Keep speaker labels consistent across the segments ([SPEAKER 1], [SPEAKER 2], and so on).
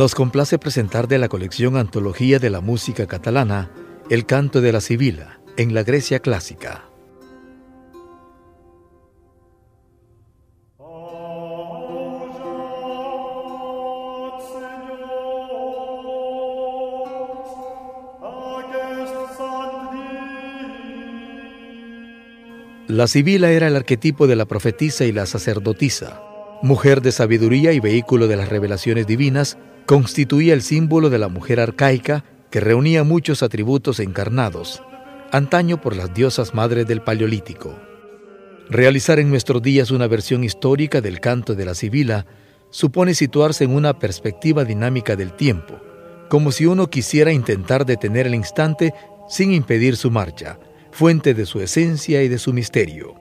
[SPEAKER 1] Nos complace presentar de la colección Antología de la Música Catalana el canto de la Sibila en la Grecia clásica. La Sibila era el arquetipo de la profetisa y la sacerdotisa, mujer de sabiduría y vehículo de las revelaciones divinas constituía el símbolo de la mujer arcaica que reunía muchos atributos encarnados, antaño por las diosas madres del Paleolítico. Realizar en nuestros días una versión histórica del canto de la Sibila supone situarse en una perspectiva dinámica del tiempo, como si uno quisiera intentar detener el instante sin impedir su marcha, fuente de su esencia y de su misterio.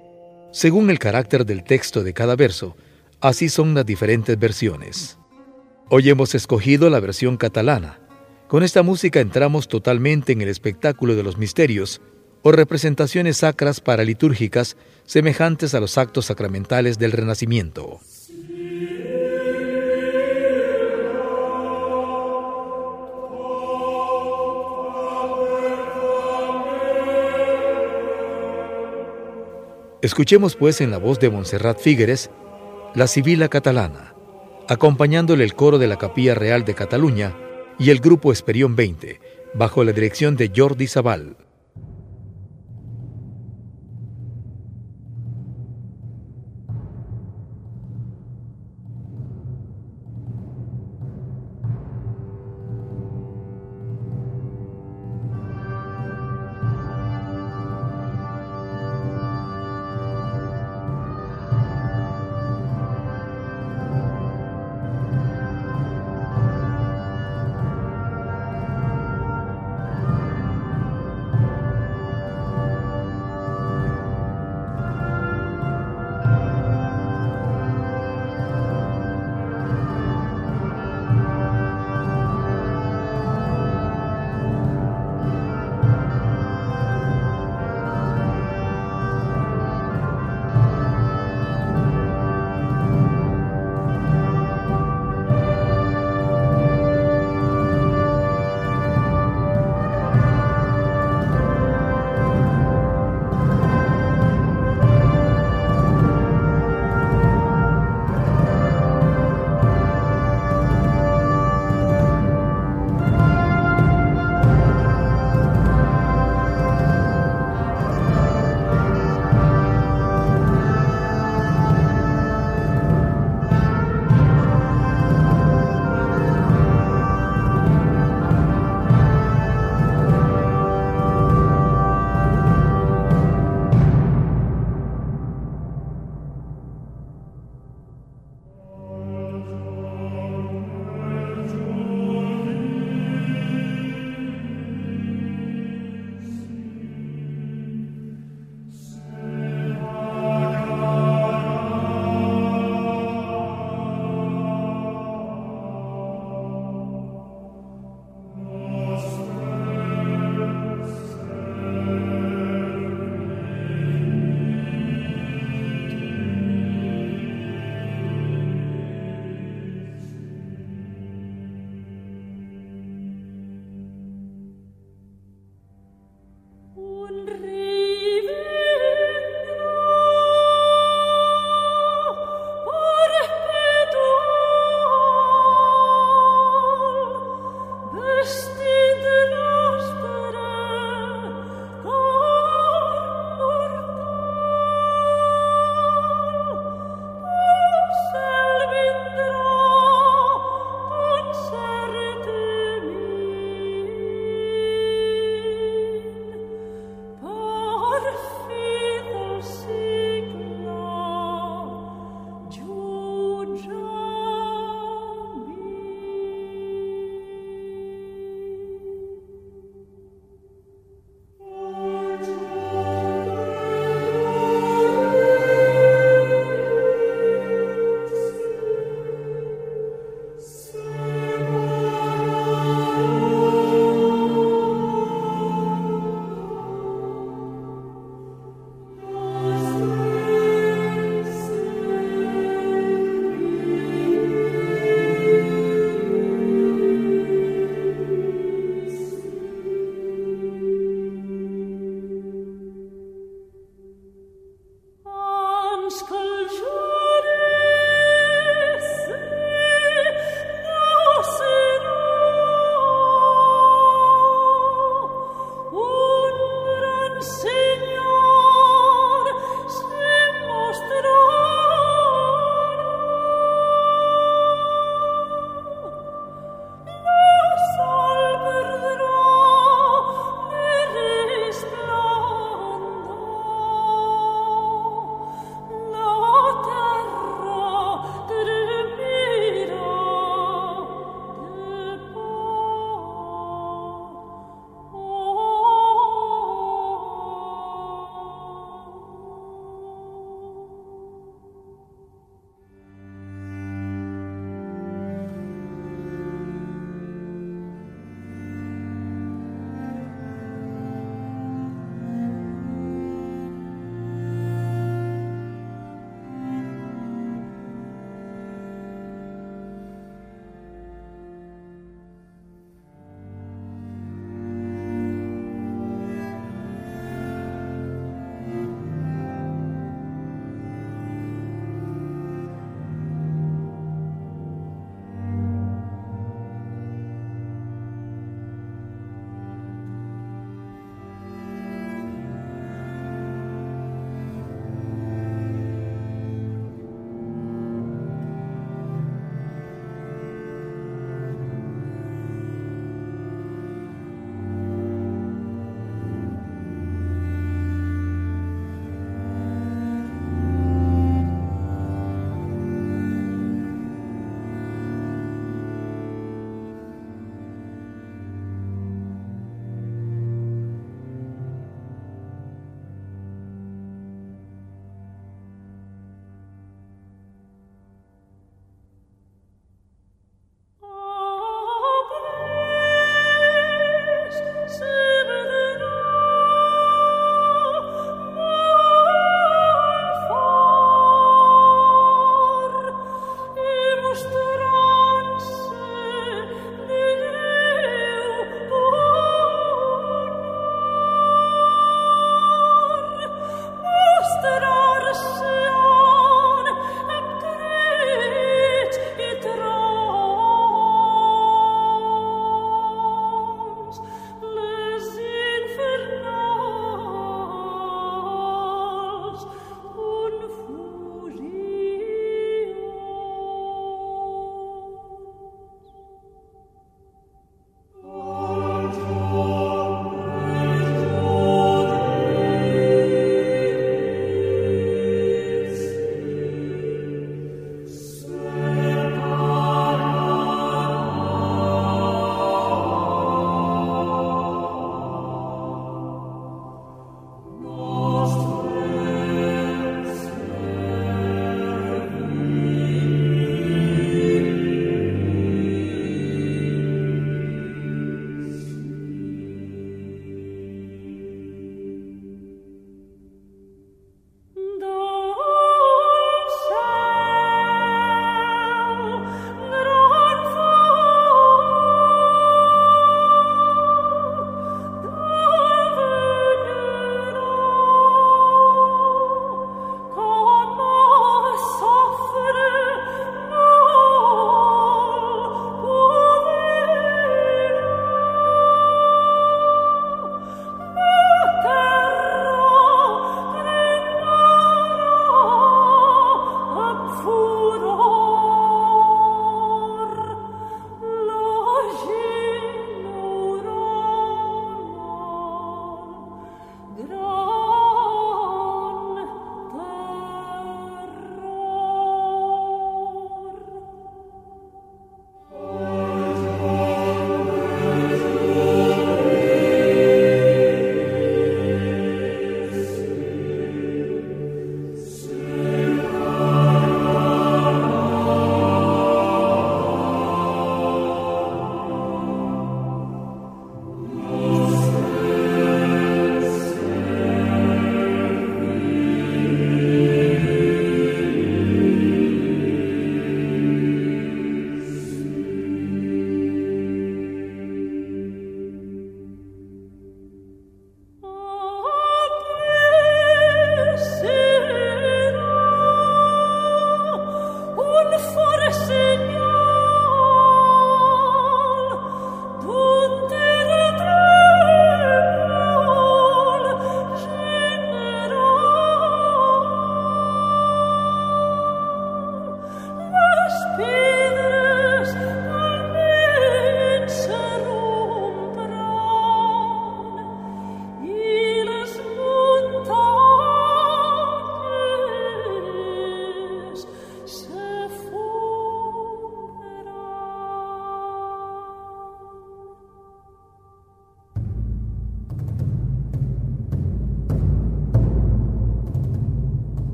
[SPEAKER 1] Según el carácter del texto de cada verso, así son las diferentes versiones. Hoy hemos escogido la versión catalana. Con esta música entramos totalmente en el espectáculo de los misterios o representaciones sacras paralitúrgicas semejantes a los actos sacramentales del Renacimiento. Escuchemos pues en la voz de Montserrat Figueres la Sibila catalana acompañándole el coro de la Capilla Real de Cataluña y el grupo Esperión 20, bajo la dirección de Jordi Zabal.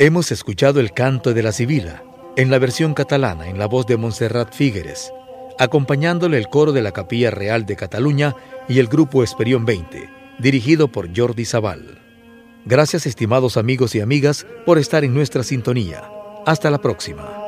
[SPEAKER 1] Hemos escuchado el canto de la Sibila, en la versión catalana, en la voz de Montserrat Figueres, acompañándole el coro de la Capilla Real de Cataluña y el grupo Esperión 20, dirigido por Jordi Zaval. Gracias estimados amigos y amigas por estar en nuestra sintonía. Hasta la próxima.